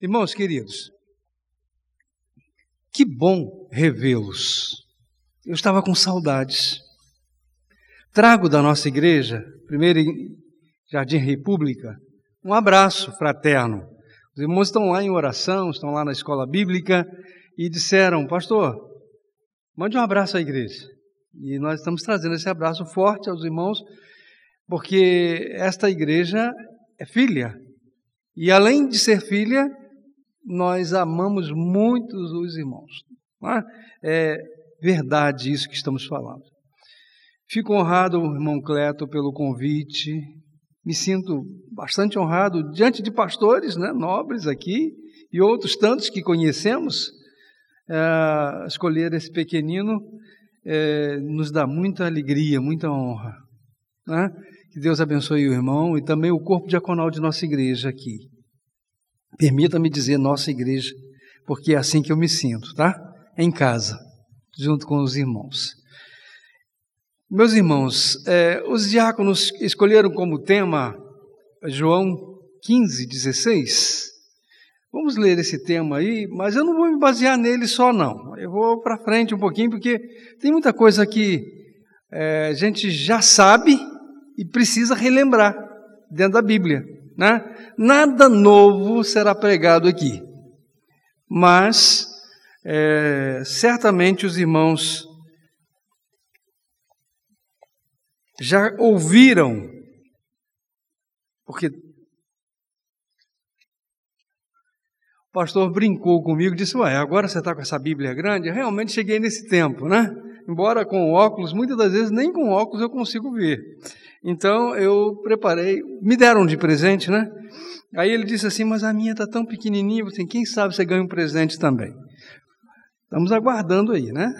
Irmãos queridos, que bom revê-los. Eu estava com saudades. Trago da nossa igreja, primeiro Jardim República, um abraço fraterno. Os irmãos estão lá em oração, estão lá na escola bíblica e disseram: Pastor, mande um abraço à igreja. E nós estamos trazendo esse abraço forte aos irmãos, porque esta igreja é filha. E além de ser filha, nós amamos muito os irmãos. É? é verdade isso que estamos falando. Fico honrado, irmão Cleto, pelo convite. Me sinto bastante honrado diante de pastores né, nobres aqui e outros tantos que conhecemos. É, escolher esse pequenino é, nos dá muita alegria, muita honra. Né? Que Deus abençoe o irmão e também o corpo diaconal de nossa igreja aqui. Permita-me dizer nossa igreja, porque é assim que eu me sinto, tá? Em casa, junto com os irmãos. Meus irmãos, é, os diáconos escolheram como tema João 15, 16. Vamos ler esse tema aí, mas eu não vou me basear nele só, não. Eu vou para frente um pouquinho, porque tem muita coisa que é, a gente já sabe e precisa relembrar dentro da Bíblia. Né? Nada novo será pregado aqui, mas é, certamente os irmãos já ouviram, porque o pastor brincou comigo, disse: Ué, agora você está com essa Bíblia grande? Eu realmente cheguei nesse tempo, né? Embora com óculos, muitas das vezes nem com óculos eu consigo ver. Então eu preparei, me deram de presente, né? Aí ele disse assim: Mas a minha está tão pequenininha, assim, quem sabe você ganha um presente também. Estamos aguardando aí, né?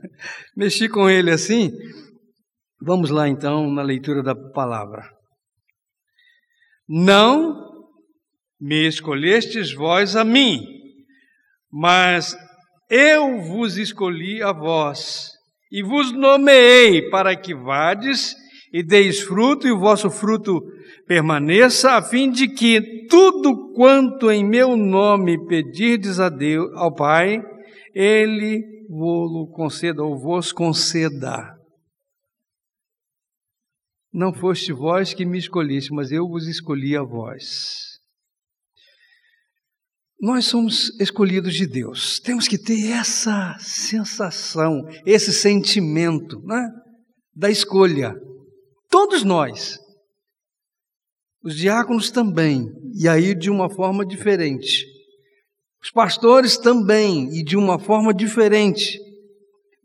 Mexi com ele assim, Vamos lá então na leitura da palavra. Não me escolhestes vós a mim, mas eu vos escolhi a vós e vos nomeei para que vades e deis fruto e o vosso fruto permaneça, a fim de que tudo quanto em meu nome pedirdes a Deus, ao Pai, ele vos conceda ou vos conceda. Não foste vós que me escolheste, mas eu vos escolhi a vós. Nós somos escolhidos de Deus. Temos que ter essa sensação, esse sentimento né, da escolha. Todos nós. Os diáconos também, e aí de uma forma diferente. Os pastores também, e de uma forma diferente.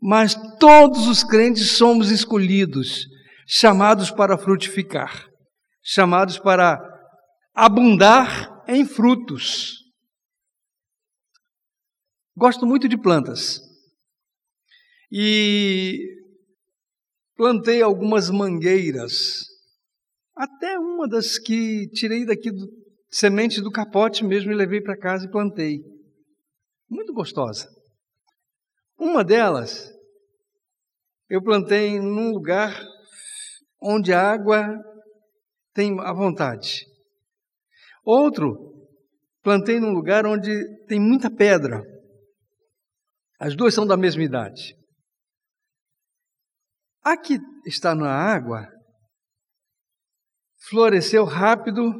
Mas todos os crentes somos escolhidos chamados para frutificar, chamados para abundar em frutos. Gosto muito de plantas. E plantei algumas mangueiras, até uma das que tirei daqui do semente do capote mesmo e levei para casa e plantei. Muito gostosa. Uma delas eu plantei num lugar onde a água tem a vontade. Outro, plantei num lugar onde tem muita pedra. As duas são da mesma idade. A que está na água floresceu rápido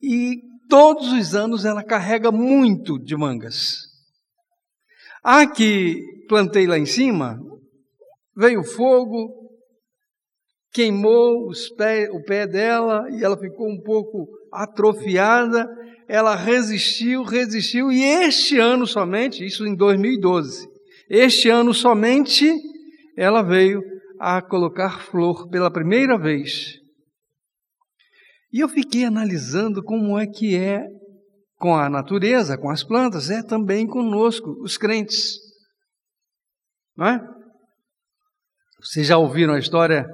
e todos os anos ela carrega muito de mangas. A que plantei lá em cima, veio fogo, queimou pés, o pé dela e ela ficou um pouco atrofiada. Ela resistiu, resistiu, e este ano somente, isso em 2012, este ano somente, ela veio a colocar flor pela primeira vez. E eu fiquei analisando como é que é com a natureza, com as plantas, é também conosco, os crentes. Não é? Vocês já ouviram a história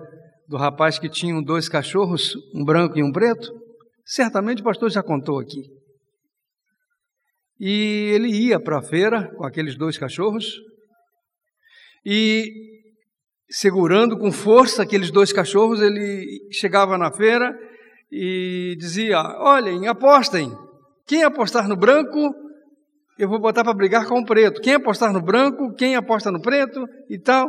do rapaz que tinha dois cachorros, um branco e um preto? Certamente o pastor já contou aqui. E ele ia para a feira com aqueles dois cachorros e, segurando com força aqueles dois cachorros, ele chegava na feira e dizia: Olhem, apostem, Quem apostar no branco, eu vou botar para brigar com o preto. Quem apostar no branco, quem aposta no preto e tal.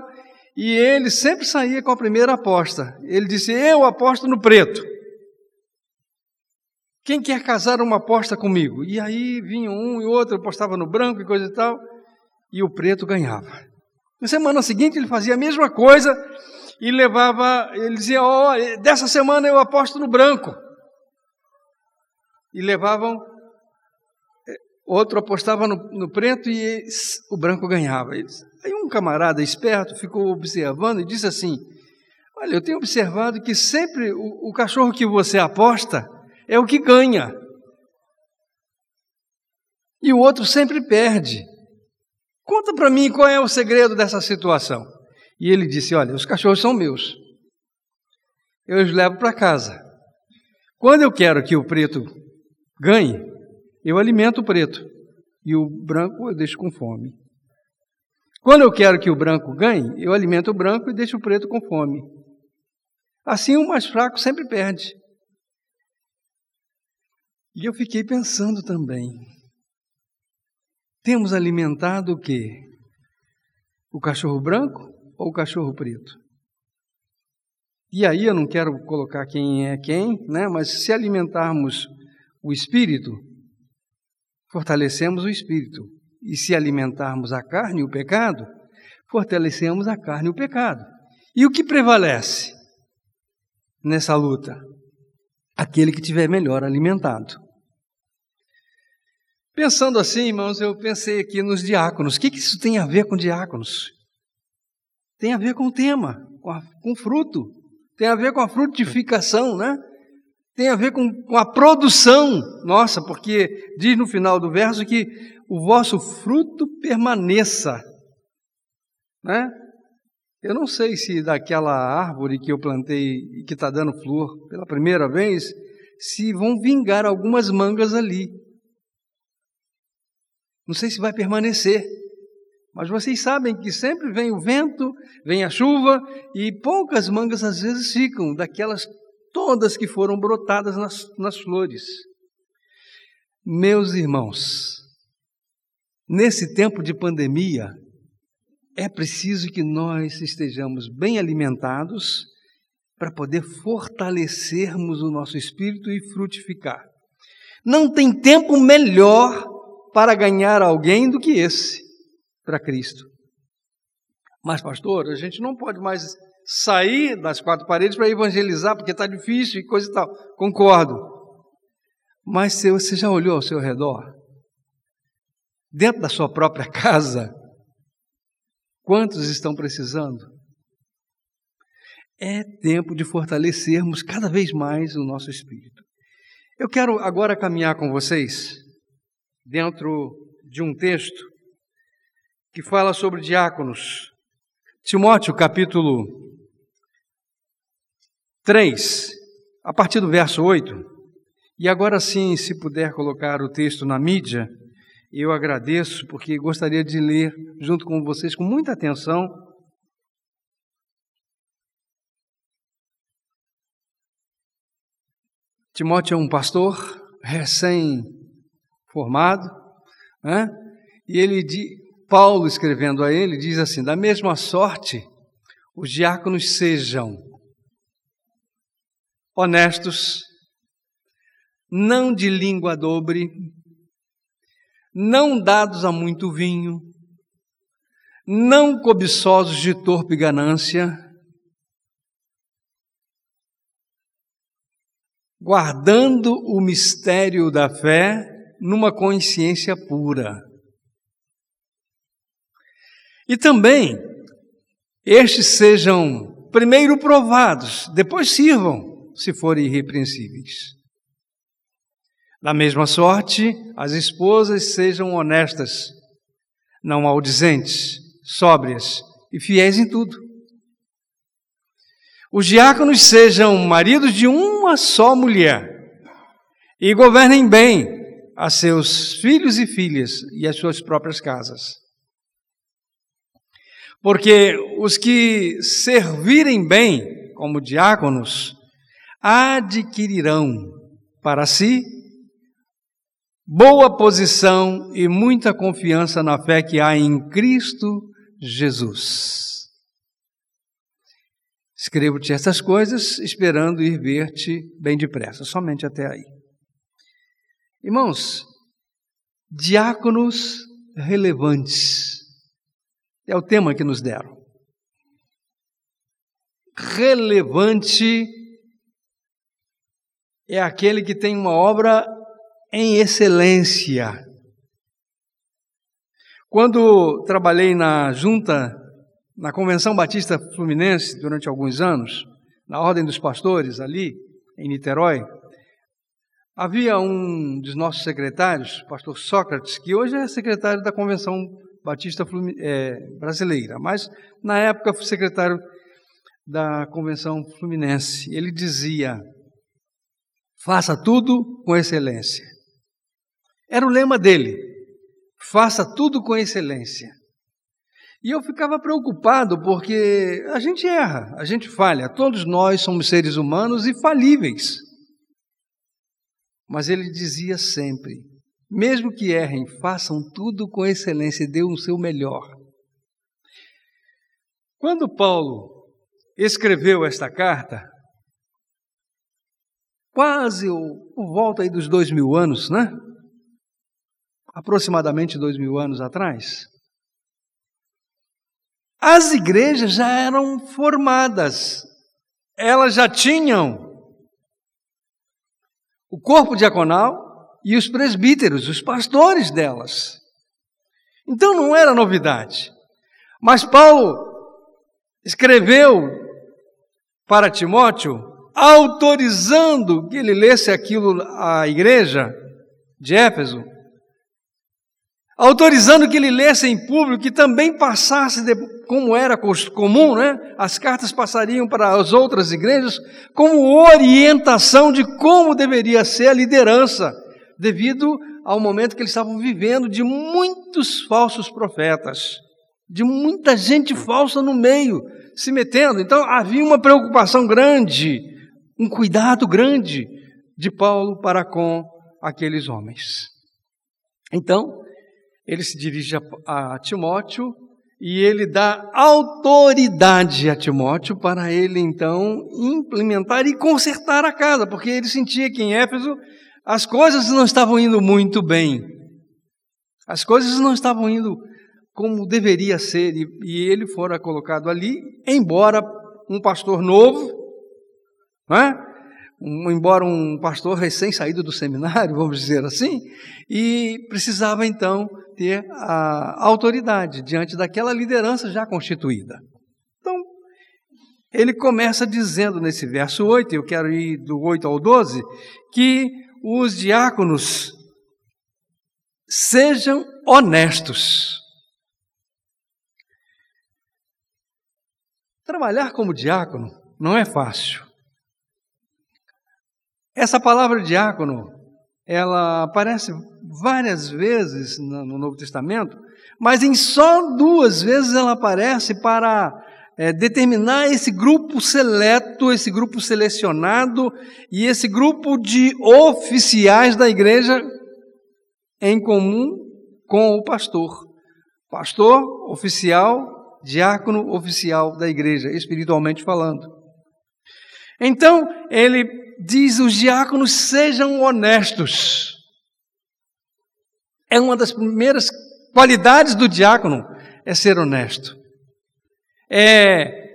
E ele sempre saía com a primeira aposta. Ele disse: Eu aposto no preto. Quem quer casar uma aposta comigo? E aí vinha um e outro, apostava no branco e coisa e tal, e o preto ganhava. Na semana seguinte ele fazia a mesma coisa e levava, ele dizia: Ó, oh, dessa semana eu aposto no branco. E levavam Outro apostava no, no preto e o branco ganhava. Aí um camarada esperto ficou observando e disse assim: Olha, eu tenho observado que sempre o, o cachorro que você aposta é o que ganha. E o outro sempre perde. Conta para mim qual é o segredo dessa situação. E ele disse: Olha, os cachorros são meus. Eu os levo para casa. Quando eu quero que o preto ganhe, eu alimento o preto e o branco eu deixo com fome. Quando eu quero que o branco ganhe, eu alimento o branco e deixo o preto com fome. Assim o mais fraco sempre perde. E eu fiquei pensando também. Temos alimentado o quê? O cachorro branco ou o cachorro preto? E aí eu não quero colocar quem é quem, né? Mas se alimentarmos o espírito, fortalecemos o espírito. E se alimentarmos a carne o pecado, fortalecemos a carne o pecado. E o que prevalece nessa luta? Aquele que tiver melhor alimentado. Pensando assim, irmãos, eu pensei aqui nos diáconos. O que, que isso tem a ver com diáconos? Tem a ver com o tema, com, a, com fruto. Tem a ver com a frutificação, né? tem a ver com, com a produção nossa, porque diz no final do verso que o vosso fruto permaneça. Né? Eu não sei se daquela árvore que eu plantei e que está dando flor pela primeira vez, se vão vingar algumas mangas ali. Não sei se vai permanecer. Mas vocês sabem que sempre vem o vento, vem a chuva e poucas mangas às vezes ficam daquelas todas que foram brotadas nas, nas flores. Meus irmãos, nesse tempo de pandemia, é preciso que nós estejamos bem alimentados para poder fortalecermos o nosso espírito e frutificar. Não tem tempo melhor para ganhar alguém do que esse para Cristo. Mas, pastor, a gente não pode mais sair das quatro paredes para evangelizar, porque está difícil e coisa e tal. Concordo. Mas se você já olhou ao seu redor? Dentro da sua própria casa, quantos estão precisando? É tempo de fortalecermos cada vez mais o nosso espírito. Eu quero agora caminhar com vocês dentro de um texto que fala sobre diáconos. Timóteo, capítulo 3, a partir do verso 8. E agora sim, se puder colocar o texto na mídia, eu agradeço, porque gostaria de ler junto com vocês com muita atenção. Timóteo é um pastor recém-formado, né? e ele, Paulo escrevendo a ele, diz assim: da mesma sorte, os diáconos sejam honestos, não de língua dobre, não dados a muito vinho, não cobiçosos de torpe ganância, guardando o mistério da fé numa consciência pura. E também, estes sejam primeiro provados, depois sirvam se forem irrepreensíveis. Da mesma sorte, as esposas sejam honestas, não maldizentes, sóbrias e fiéis em tudo. Os diáconos sejam maridos de uma só mulher e governem bem a seus filhos e filhas e as suas próprias casas. Porque os que servirem bem como diáconos adquirirão para si boa posição e muita confiança na fé que há em Cristo Jesus. Escrevo-te essas coisas, esperando ir ver-te bem depressa, somente até aí. Irmãos, diáconos relevantes é o tema que nos deram. Relevante é aquele que tem uma obra em excelência. Quando trabalhei na junta, na Convenção Batista Fluminense, durante alguns anos, na Ordem dos Pastores, ali em Niterói, havia um dos nossos secretários, pastor Sócrates, que hoje é secretário da Convenção Batista é, Brasileira, mas na época foi secretário da Convenção Fluminense. Ele dizia: faça tudo com excelência. Era o lema dele: faça tudo com excelência. E eu ficava preocupado porque a gente erra, a gente falha, todos nós somos seres humanos e falíveis. Mas ele dizia sempre: mesmo que errem, façam tudo com excelência e dê o seu melhor. Quando Paulo escreveu esta carta, quase por volta aí dos dois mil anos, né? aproximadamente dois mil anos atrás, as igrejas já eram formadas, elas já tinham o corpo diaconal e os presbíteros, os pastores delas. Então não era novidade. Mas Paulo escreveu para Timóteo, autorizando que ele lesse aquilo à igreja de Éfeso, autorizando que ele lesse em público, que também passasse, como era comum, né? as cartas passariam para as outras igrejas, como orientação de como deveria ser a liderança, devido ao momento que eles estavam vivendo de muitos falsos profetas, de muita gente falsa no meio, se metendo. Então havia uma preocupação grande, um cuidado grande de Paulo para com aqueles homens. Então, ele se dirige a, a Timóteo e ele dá autoridade a Timóteo para ele então implementar e consertar a casa, porque ele sentia que em Éfeso as coisas não estavam indo muito bem. As coisas não estavam indo como deveria ser, e, e ele fora colocado ali, embora um pastor novo, né? Um, embora um pastor recém-saído do seminário, vamos dizer assim, e precisava então ter a autoridade diante daquela liderança já constituída. Então, ele começa dizendo nesse verso 8, eu quero ir do 8 ao 12, que os diáconos sejam honestos. Trabalhar como diácono não é fácil. Essa palavra diácono, ela aparece várias vezes no Novo Testamento, mas em só duas vezes ela aparece para é, determinar esse grupo seleto, esse grupo selecionado e esse grupo de oficiais da igreja em comum com o pastor. Pastor, oficial, diácono, oficial da igreja, espiritualmente falando. Então, ele diz: os diáconos sejam honestos. É uma das primeiras qualidades do diácono, é ser honesto. É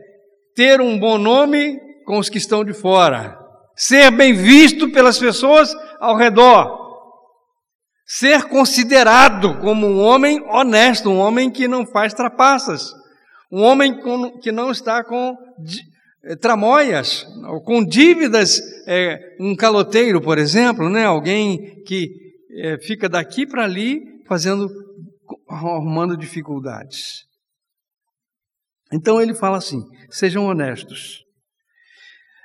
ter um bom nome com os que estão de fora. Ser bem visto pelas pessoas ao redor. Ser considerado como um homem honesto, um homem que não faz trapaças. Um homem que não está com tramóias, com dívidas, é, um caloteiro, por exemplo, né? alguém que é, fica daqui para ali fazendo, arrumando dificuldades. Então ele fala assim: sejam honestos,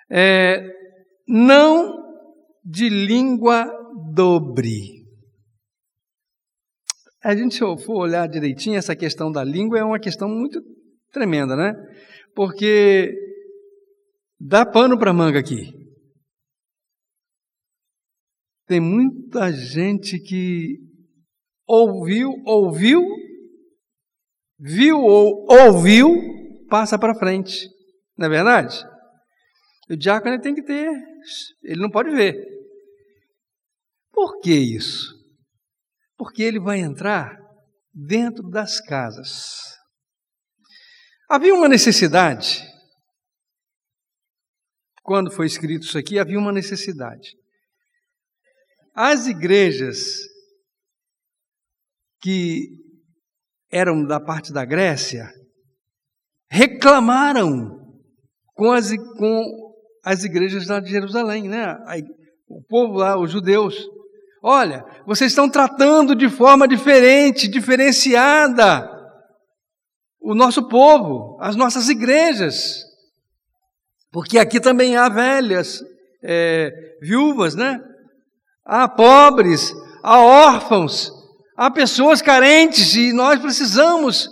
é, não de língua dobre. A gente, se for olhar direitinho, essa questão da língua é uma questão muito tremenda, né? Porque Dá pano para manga aqui. Tem muita gente que ouviu, ouviu, viu ou ouviu, passa para frente. Não é verdade? O diácono tem que ter, ele não pode ver. Por que isso? Porque ele vai entrar dentro das casas. Havia uma necessidade. Quando foi escrito isso aqui, havia uma necessidade. As igrejas que eram da parte da Grécia reclamaram com as, com as igrejas lá de Jerusalém, né? O povo lá, os judeus. Olha, vocês estão tratando de forma diferente, diferenciada o nosso povo, as nossas igrejas. Porque aqui também há velhas, é, viúvas, né? Há pobres, há órfãos, há pessoas carentes e nós precisamos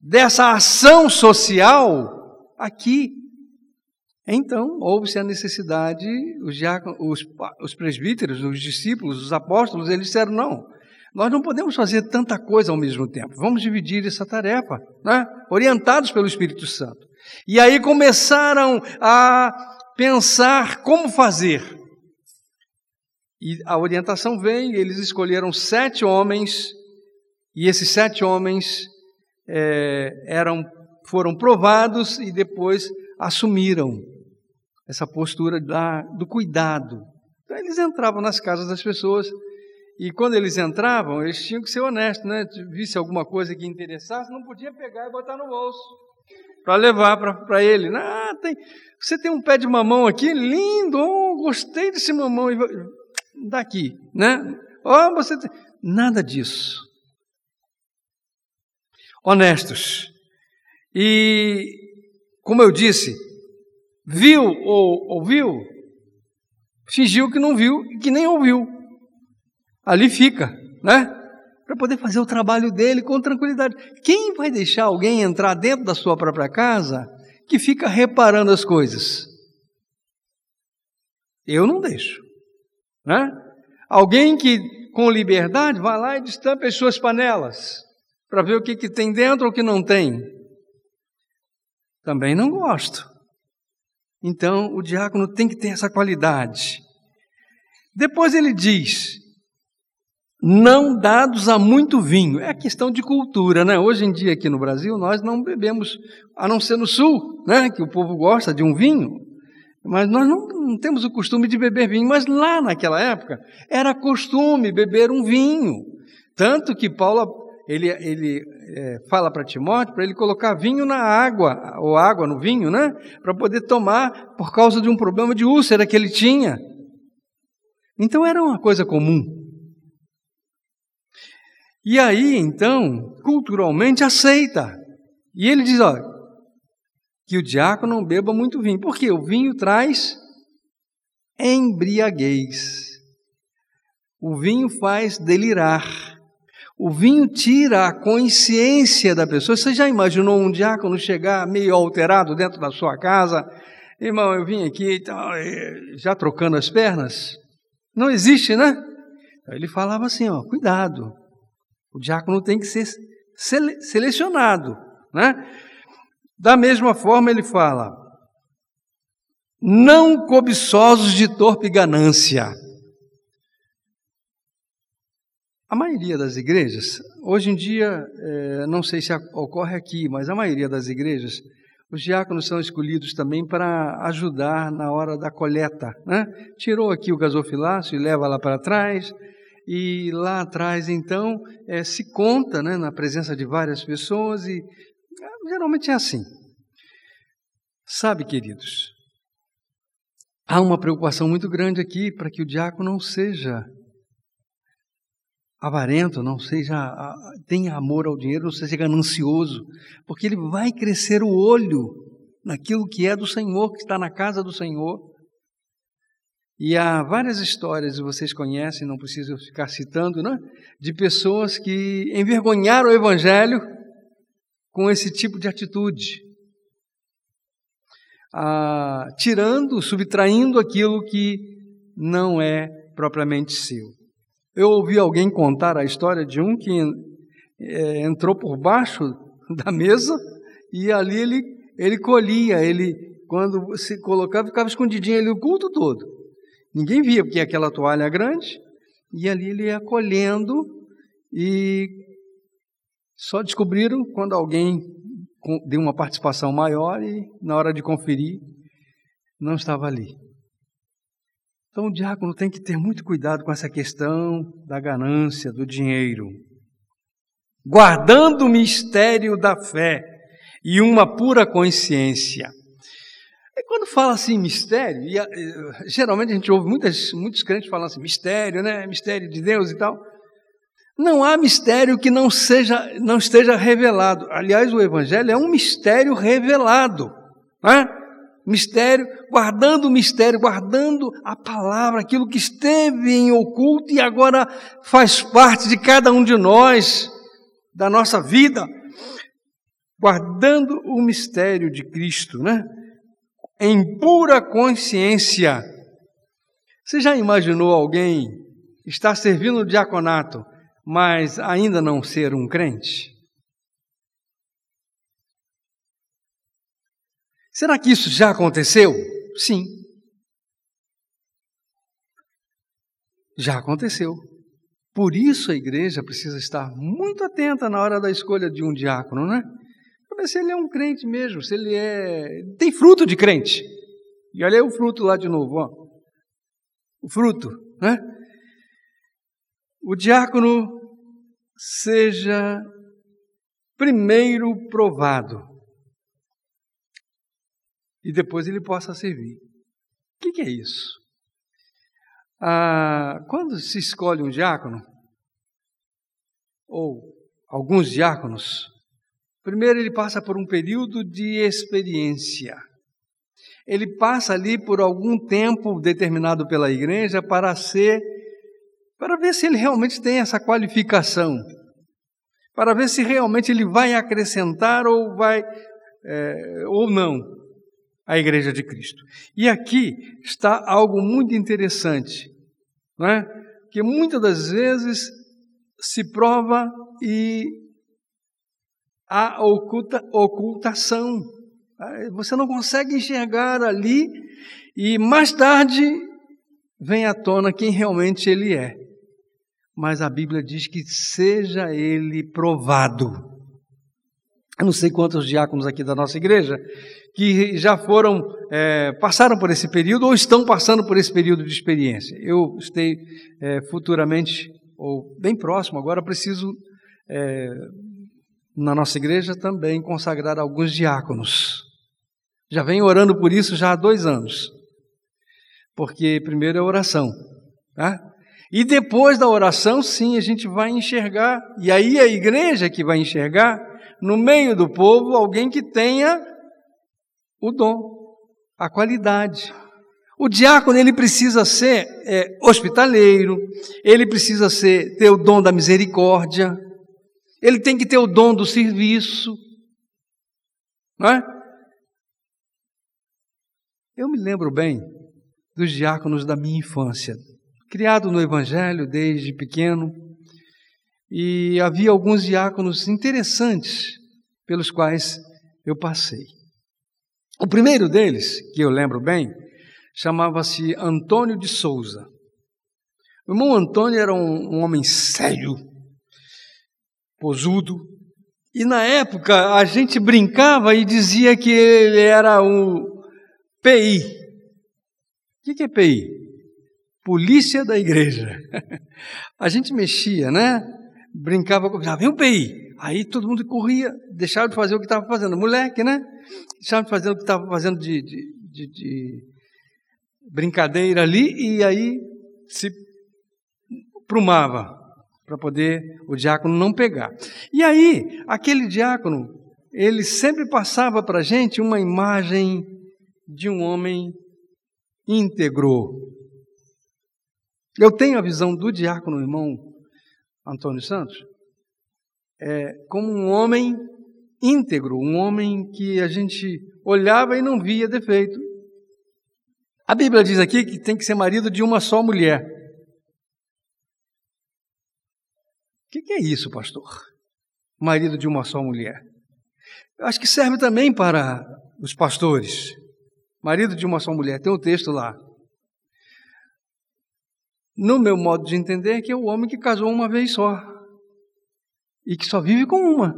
dessa ação social aqui. Então, houve-se a necessidade, os, os, os presbíteros, os discípulos, os apóstolos, eles disseram: não, nós não podemos fazer tanta coisa ao mesmo tempo, vamos dividir essa tarefa, né? orientados pelo Espírito Santo. E aí começaram a pensar como fazer. E a orientação vem, eles escolheram sete homens, e esses sete homens é, eram, foram provados e depois assumiram essa postura da, do cuidado. Então, eles entravam nas casas das pessoas e quando eles entravam, eles tinham que ser honestos, né? Visse alguma coisa que interessasse, não podia pegar e botar no bolso para levar para ele. Ah, tem, você tem um pé de mamão aqui, lindo, oh, gostei desse mamão, daqui, né? Oh, você tem... Nada disso. Honestos. E, como eu disse, viu ou ouviu, fingiu que não viu e que nem ouviu. Ali fica, né? Para poder fazer o trabalho dele com tranquilidade. Quem vai deixar alguém entrar dentro da sua própria casa que fica reparando as coisas? Eu não deixo, né? Alguém que com liberdade vai lá e destampa as suas panelas para ver o que, que tem dentro ou o que não tem. Também não gosto. Então, o diácono tem que ter essa qualidade. Depois ele diz: não dados a muito vinho. É questão de cultura, né? Hoje em dia aqui no Brasil nós não bebemos, a não ser no sul, né? Que o povo gosta de um vinho, mas nós não, não temos o costume de beber vinho. Mas lá naquela época era costume beber um vinho, tanto que Paulo ele, ele é, fala para Timóteo para ele colocar vinho na água, ou água no vinho, né? Para poder tomar por causa de um problema de úlcera que ele tinha. Então era uma coisa comum. E aí, então, culturalmente aceita. E ele diz: olha, que o diácono não beba muito vinho, porque o vinho traz embriaguez. O vinho faz delirar. O vinho tira a consciência da pessoa. Você já imaginou um diácono chegar meio alterado dentro da sua casa? Irmão, eu vim aqui já trocando as pernas? Não existe, né? Ele falava assim: ó, cuidado. O diácono tem que ser sele selecionado, né? Da mesma forma, ele fala: não cobiçosos de torpe ganância. A maioria das igrejas, hoje em dia, é, não sei se ocorre aqui, mas a maioria das igrejas, os diáconos são escolhidos também para ajudar na hora da coleta. Né? Tirou aqui o gasofilácio e leva lá para trás, e lá atrás, então, é, se conta né, na presença de várias pessoas, e é, geralmente é assim. Sabe, queridos, há uma preocupação muito grande aqui para que o diácono não seja avarento, não seja tenha amor ao dinheiro, não seja ganancioso, porque ele vai crescer o olho naquilo que é do Senhor, que está na casa do Senhor. E há várias histórias, vocês conhecem, não preciso ficar citando, né? de pessoas que envergonharam o Evangelho com esse tipo de atitude, ah, tirando, subtraindo aquilo que não é propriamente seu. Eu ouvi alguém contar a história de um que é, entrou por baixo da mesa e ali ele, ele colhia, ele quando se colocava, ficava escondidinho ali o culto todo. Ninguém via, porque aquela toalha é grande, e ali ele ia colhendo, e só descobriram quando alguém deu uma participação maior e na hora de conferir, não estava ali. Então o diácono tem que ter muito cuidado com essa questão da ganância, do dinheiro. Guardando o mistério da fé e uma pura consciência. E quando fala assim mistério, e, geralmente a gente ouve muitas, muitos crentes falando assim, mistério, né? Mistério de Deus e tal. Não há mistério que não seja, não esteja revelado. Aliás, o Evangelho é um mistério revelado. Né? Mistério, guardando o mistério, guardando a palavra, aquilo que esteve em oculto e agora faz parte de cada um de nós, da nossa vida. Guardando o mistério de Cristo, né? Em pura consciência. Você já imaginou alguém estar servindo o diaconato mas ainda não ser um crente? Será que isso já aconteceu? Sim. Já aconteceu. Por isso a igreja precisa estar muito atenta na hora da escolha de um diácono, né? Para ver se ele é um crente mesmo, se ele é. tem fruto de crente. E olha aí o fruto lá de novo, ó. O fruto, né? o diácono seja primeiro provado e depois ele possa servir. O que, que é isso? Ah, quando se escolhe um diácono, ou alguns diáconos, primeiro ele passa por um período de experiência. Ele passa ali por algum tempo determinado pela igreja para ser para ver se ele realmente tem essa qualificação, para ver se realmente ele vai acrescentar ou vai é, ou não a Igreja de Cristo. E aqui está algo muito interessante, não é? Que muitas das vezes se prova e há oculta, ocultação. Você não consegue enxergar ali e mais tarde vem à tona quem realmente ele é mas a Bíblia diz que seja ele provado. Eu não sei quantos diáconos aqui da nossa igreja que já foram, é, passaram por esse período ou estão passando por esse período de experiência. Eu estou é, futuramente, ou bem próximo agora, preciso, é, na nossa igreja também, consagrar alguns diáconos. Já venho orando por isso já há dois anos. Porque primeiro é oração. Tá? E depois da oração, sim, a gente vai enxergar, e aí a igreja que vai enxergar, no meio do povo, alguém que tenha o dom, a qualidade. O diácono ele precisa ser é, hospitaleiro, ele precisa ser ter o dom da misericórdia, ele tem que ter o dom do serviço, não é? Eu me lembro bem dos diáconos da minha infância criado no Evangelho desde pequeno, e havia alguns diáconos interessantes pelos quais eu passei. O primeiro deles, que eu lembro bem, chamava-se Antônio de Souza. O irmão Antônio era um, um homem sério, posudo, e na época a gente brincava e dizia que ele era o PI. O que é PI? polícia da igreja. A gente mexia, né? Brincava com. Já vem o PI. Aí todo mundo corria, deixava de fazer o que estava fazendo. Moleque, né? Deixava de fazer o que estava fazendo de, de, de, de, brincadeira ali e aí se prumava para poder o diácono não pegar. E aí, aquele diácono, ele sempre passava para a gente uma imagem de um homem íntegro, eu tenho a visão do diácono irmão Antônio Santos é, como um homem íntegro, um homem que a gente olhava e não via defeito. A Bíblia diz aqui que tem que ser marido de uma só mulher. Que, que é isso, pastor? Marido de uma só mulher. Eu acho que serve também para os pastores. Marido de uma só mulher. Tem um texto lá. No meu modo de entender, é que é o homem que casou uma vez só. E que só vive com uma.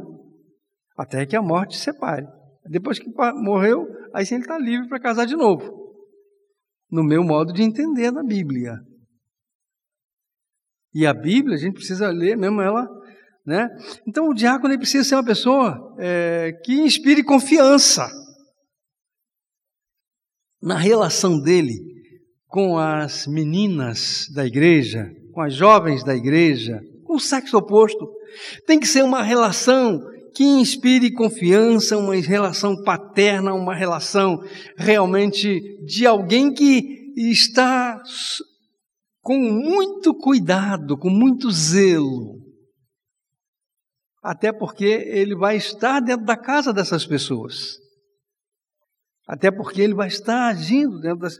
Até que a morte separe. Depois que morreu, aí sim ele está livre para casar de novo. No meu modo de entender da Bíblia. E a Bíblia, a gente precisa ler mesmo ela, né? Então o diácono precisa ser uma pessoa é, que inspire confiança na relação dele com as meninas da igreja, com as jovens da igreja, com o sexo oposto. Tem que ser uma relação que inspire confiança, uma relação paterna, uma relação realmente de alguém que está com muito cuidado, com muito zelo. Até porque ele vai estar dentro da casa dessas pessoas. Até porque ele vai estar agindo dentro das.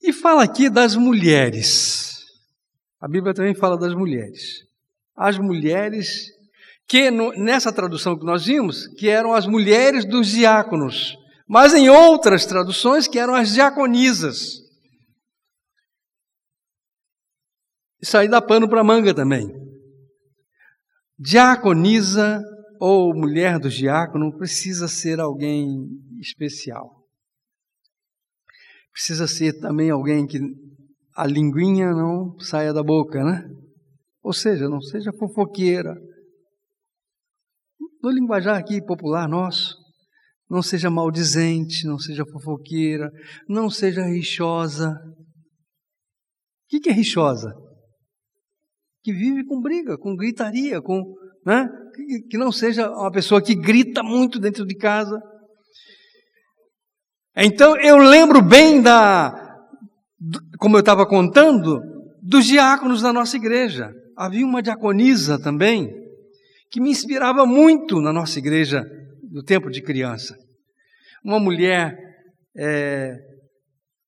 E fala aqui das mulheres. A Bíblia também fala das mulheres. As mulheres, que nessa tradução que nós vimos, que eram as mulheres dos diáconos. Mas em outras traduções, que eram as diaconisas. Isso aí dá pano para manga também. Diaconisa ou mulher do diácono precisa ser alguém especial. Precisa ser também alguém que a linguinha não saia da boca, né? Ou seja, não seja fofoqueira. No linguajar aqui popular nosso, não seja maldizente, não seja fofoqueira, não seja rixosa. O que é rixosa? Que vive com briga, com gritaria, com, né? que não seja uma pessoa que grita muito dentro de casa. Então eu lembro bem da, como eu estava contando, dos diáconos da nossa igreja. Havia uma diaconisa também que me inspirava muito na nossa igreja no tempo de criança. Uma mulher é,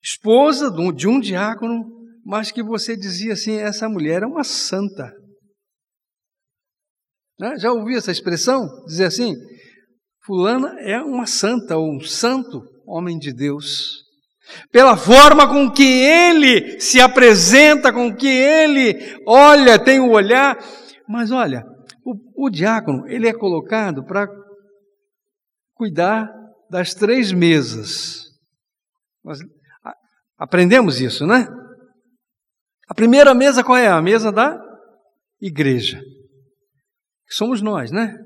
esposa de um, de um diácono mas que você dizia assim: essa mulher é uma santa. Né? Já ouviu essa expressão? Dizer assim: Fulana é uma santa ou um santo homem de Deus. Pela forma com que ele se apresenta, com que ele olha, tem o olhar. Mas olha, o, o diácono, ele é colocado para cuidar das três mesas. Nós aprendemos isso, né? A primeira mesa qual é? A mesa da igreja. Somos nós, né?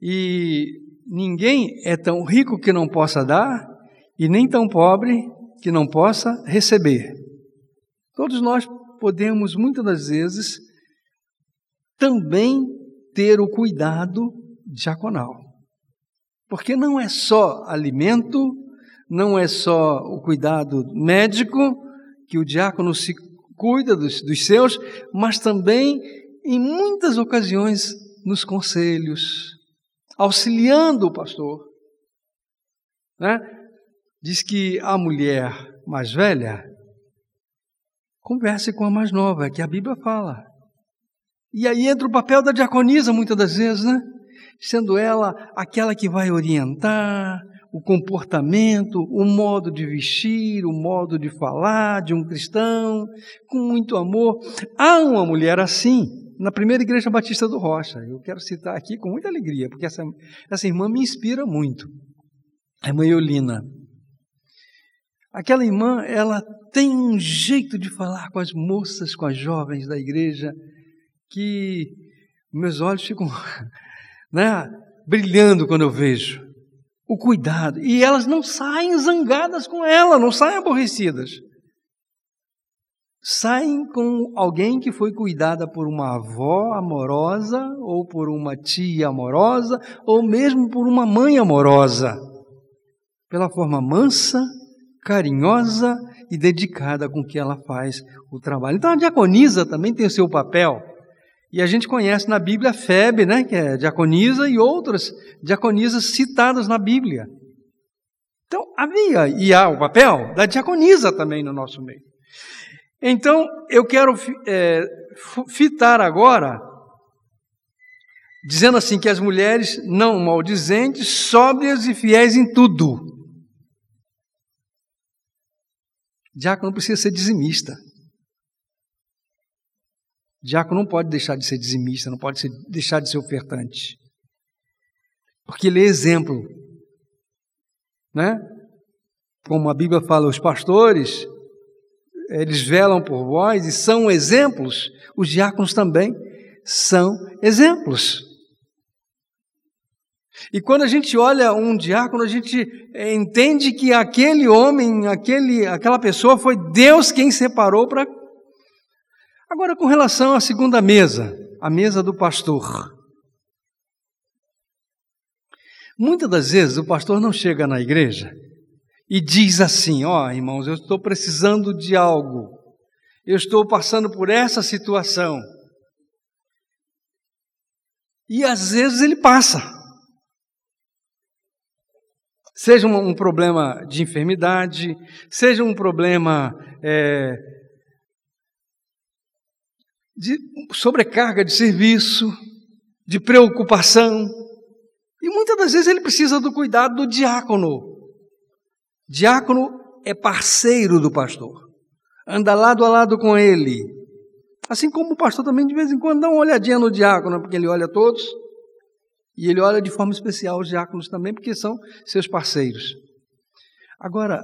E ninguém é tão rico que não possa dar e nem tão pobre que não possa receber. Todos nós podemos, muitas das vezes, também ter o cuidado diaconal. Porque não é só alimento, não é só o cuidado médico, que o diácono se cuida dos, dos seus, mas também, em muitas ocasiões, nos conselhos, auxiliando o pastor. Né? Diz que a mulher mais velha converse com a mais nova, que a Bíblia fala. E aí entra o papel da diaconisa, muitas das vezes, né? Sendo ela aquela que vai orientar, o comportamento, o modo de vestir, o modo de falar de um cristão, com muito amor. Há uma mulher assim na primeira igreja batista do Rocha. Eu quero citar aqui com muita alegria, porque essa, essa irmã me inspira muito. A irmã Eulina. Aquela irmã, ela tem um jeito de falar com as moças, com as jovens da igreja, que meus olhos ficam né, brilhando quando eu vejo o cuidado. E elas não saem zangadas com ela, não saem aborrecidas. Saem com alguém que foi cuidada por uma avó amorosa, ou por uma tia amorosa, ou mesmo por uma mãe amorosa. Pela forma mansa, carinhosa e dedicada com que ela faz o trabalho. Então a diaconisa também tem o seu papel e a gente conhece na Bíblia Febe, né, que é diaconisa, e outras diaconisas citadas na Bíblia. Então, havia e há o papel da diaconisa também no nosso meio. Então, eu quero é, fitar agora, dizendo assim que as mulheres não maldizentes, sóbrias e fiéis em tudo. Diácono precisa ser dizimista. Diácono não pode deixar de ser dizimista, não pode ser, deixar de ser ofertante. Porque ele é exemplo. Né? Como a Bíblia fala, os pastores, eles velam por vós e são exemplos, os diáconos também são exemplos. E quando a gente olha um diácono, a gente entende que aquele homem, aquele, aquela pessoa foi Deus quem separou para. Agora, com relação à segunda mesa, a mesa do pastor. Muitas das vezes o pastor não chega na igreja e diz assim: Ó, oh, irmãos, eu estou precisando de algo, eu estou passando por essa situação. E às vezes ele passa. Seja um, problema de enfermidade, seja um problema é, de sobrecarga de serviço, de preocupação. E muitas das vezes ele precisa do cuidado do diácono. Diácono é parceiro do pastor, anda lado a lado com ele. Assim como o pastor também de vez em quando dá uma olhadinha no diácono, porque ele olha todos. E ele olha de forma especial os diáconos também, porque são seus parceiros. Agora,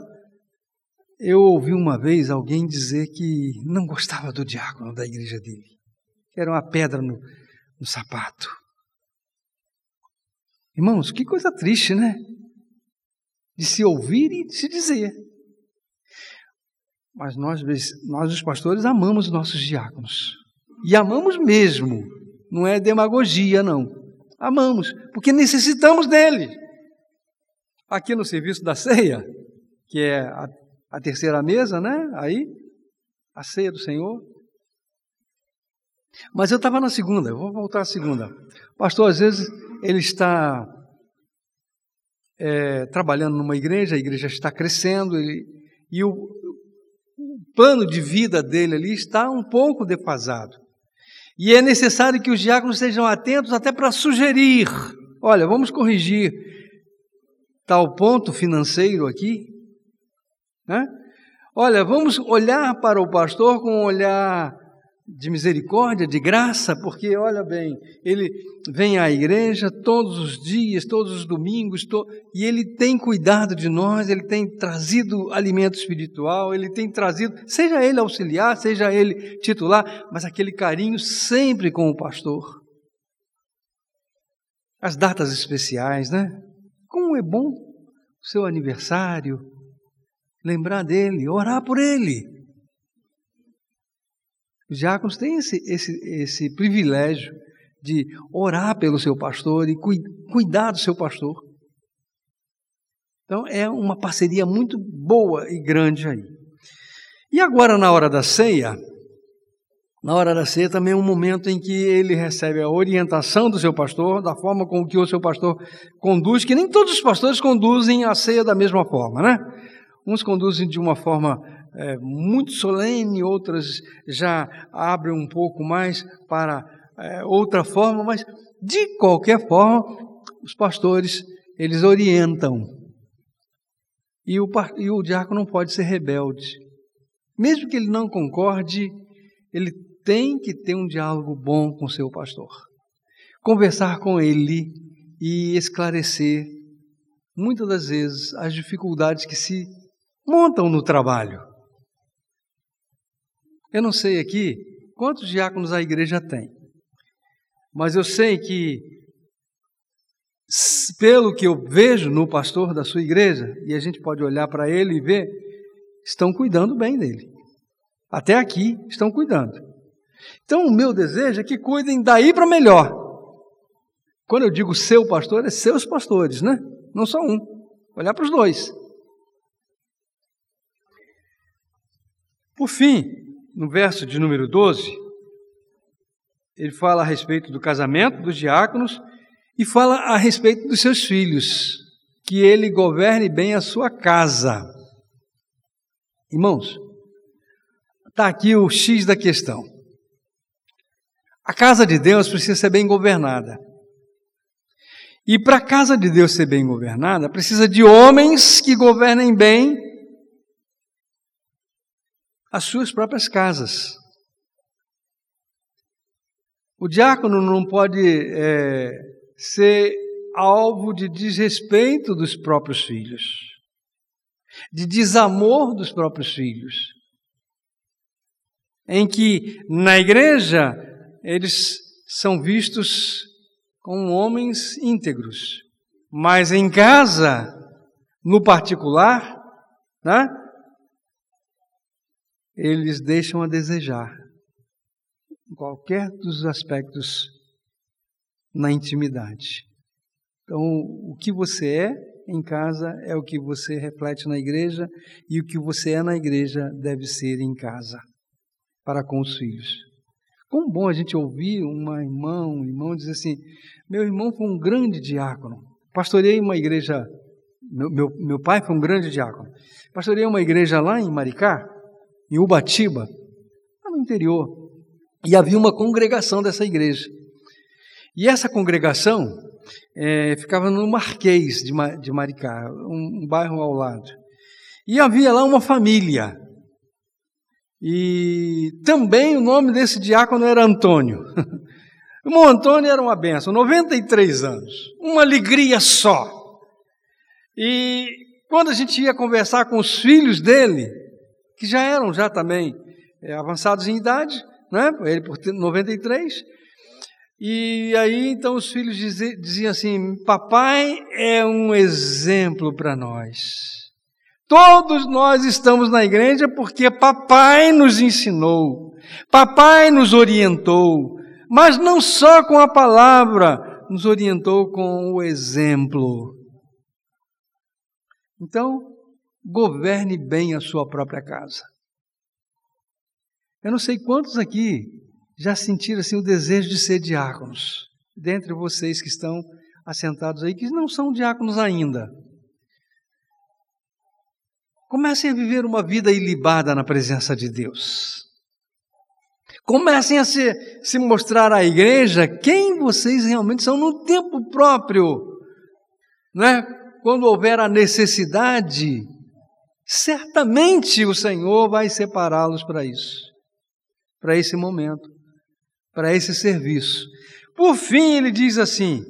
eu ouvi uma vez alguém dizer que não gostava do diácono da igreja dele, que era uma pedra no, no sapato. Irmãos, que coisa triste, né? De se ouvir e de se dizer. Mas nós, nós os pastores, amamos os nossos diáconos. E amamos mesmo. Não é demagogia, não. Amamos, porque necessitamos dele. Aqui no serviço da ceia, que é a, a terceira mesa, né? Aí, a ceia do Senhor. Mas eu estava na segunda, eu vou voltar à segunda. Pastor, às vezes ele está é, trabalhando numa igreja, a igreja está crescendo, ele, e o, o plano de vida dele ali está um pouco defasado. E é necessário que os diáconos sejam atentos até para sugerir: olha, vamos corrigir tal ponto financeiro aqui. Né? Olha, vamos olhar para o pastor com um olhar de misericórdia, de graça, porque olha bem, ele vem à igreja todos os dias, todos os domingos, to... e ele tem cuidado de nós, ele tem trazido alimento espiritual, ele tem trazido, seja ele auxiliar, seja ele titular, mas aquele carinho sempre com o pastor. As datas especiais, né? Como é bom o seu aniversário, lembrar dele, orar por ele. Os diáconos têm esse, esse, esse privilégio de orar pelo seu pastor e cuidar do seu pastor. Então é uma parceria muito boa e grande aí. E agora, na hora da ceia, na hora da ceia também é um momento em que ele recebe a orientação do seu pastor, da forma com que o seu pastor conduz, que nem todos os pastores conduzem a ceia da mesma forma, né? Uns conduzem de uma forma é, muito solene, outras já abrem um pouco mais para é, outra forma, mas de qualquer forma, os pastores eles orientam. E o, e o diácono não pode ser rebelde. Mesmo que ele não concorde, ele tem que ter um diálogo bom com seu pastor. Conversar com ele e esclarecer, muitas das vezes, as dificuldades que se montam no trabalho. Eu não sei aqui quantos diáconos a igreja tem, mas eu sei que, pelo que eu vejo no pastor da sua igreja, e a gente pode olhar para ele e ver, estão cuidando bem dele. Até aqui estão cuidando. Então, o meu desejo é que cuidem daí para melhor. Quando eu digo seu pastor, é seus pastores, né? Não só um. Olhar para os dois. Por fim, no verso de número 12, ele fala a respeito do casamento dos diáconos e fala a respeito dos seus filhos, que ele governe bem a sua casa. Irmãos, está aqui o X da questão. A casa de Deus precisa ser bem governada. E para a casa de Deus ser bem governada, precisa de homens que governem bem as suas próprias casas. O diácono não pode é, ser alvo de desrespeito dos próprios filhos, de desamor dos próprios filhos, em que na igreja eles são vistos como homens íntegros, mas em casa, no particular, né, eles deixam a desejar em qualquer dos aspectos na intimidade. Então, o que você é em casa é o que você reflete na igreja, e o que você é na igreja deve ser em casa, para com os filhos. Como bom a gente ouvir uma irmã, um irmão dizer assim: meu irmão foi um grande diácono. Pastorei uma igreja, meu, meu, meu pai foi um grande diácono. Pastorei uma igreja lá em Maricá, em Ubatiba, no interior. E havia uma congregação dessa igreja. E essa congregação é, ficava no Marquês de, de Maricá, um, um bairro ao lado. E havia lá uma família. E também o nome desse diácono era Antônio. O Antônio era uma benção, 93 anos, uma alegria só. E quando a gente ia conversar com os filhos dele, que já eram já também é, avançados em idade, né? ele por 93, e aí então os filhos diziam assim: Papai é um exemplo para nós. Todos nós estamos na igreja porque papai nos ensinou, papai nos orientou, mas não só com a palavra, nos orientou com o exemplo. Então, governe bem a sua própria casa. Eu não sei quantos aqui já sentiram assim o desejo de ser diáconos, dentre vocês que estão assentados aí, que não são diáconos ainda. Comecem a viver uma vida ilibada na presença de Deus. Comecem a se, se mostrar à igreja quem vocês realmente são no tempo próprio. Né? Quando houver a necessidade, certamente o Senhor vai separá-los para isso, para esse momento, para esse serviço. Por fim, ele diz assim: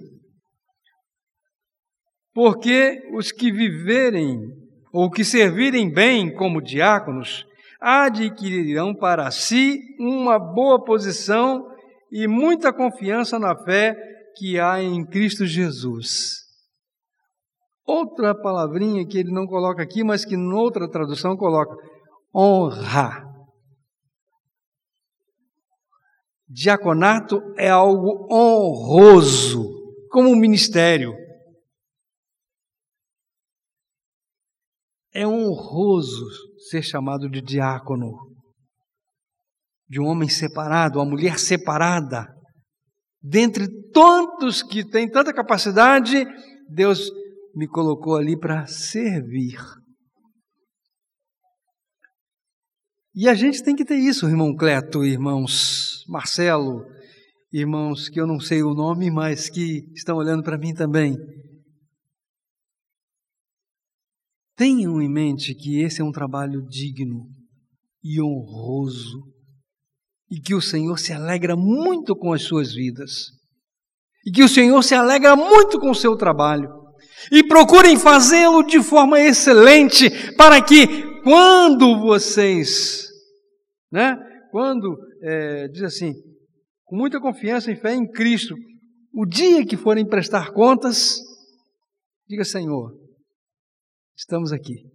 porque os que viverem ou que servirem bem como diáconos, adquirirão para si uma boa posição e muita confiança na fé que há em Cristo Jesus. Outra palavrinha que ele não coloca aqui, mas que noutra tradução coloca: honra. Diaconato é algo honroso, como um ministério. É honroso ser chamado de diácono, de um homem separado, uma mulher separada. Dentre tantos que têm tanta capacidade, Deus me colocou ali para servir. E a gente tem que ter isso, irmão Cleto, irmãos Marcelo, irmãos que eu não sei o nome, mas que estão olhando para mim também. Tenham em mente que esse é um trabalho digno e honroso e que o Senhor se alegra muito com as suas vidas e que o Senhor se alegra muito com o seu trabalho e procurem fazê-lo de forma excelente para que quando vocês, né, quando é, diz assim, com muita confiança e fé em Cristo, o dia que forem prestar contas, diga Senhor, estamos aqui.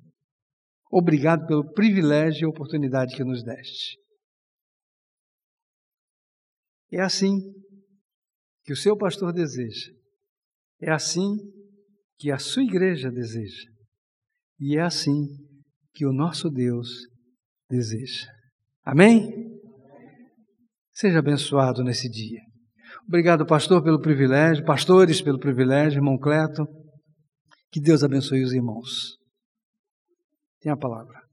Obrigado pelo privilégio e oportunidade que nos deste. É assim que o seu pastor deseja. É assim que a sua igreja deseja. E é assim que o nosso Deus deseja. Amém? Seja abençoado nesse dia. Obrigado, pastor, pelo privilégio, pastores, pelo privilégio, irmão Cleto. Que Deus abençoe os irmãos. Tem a palavra.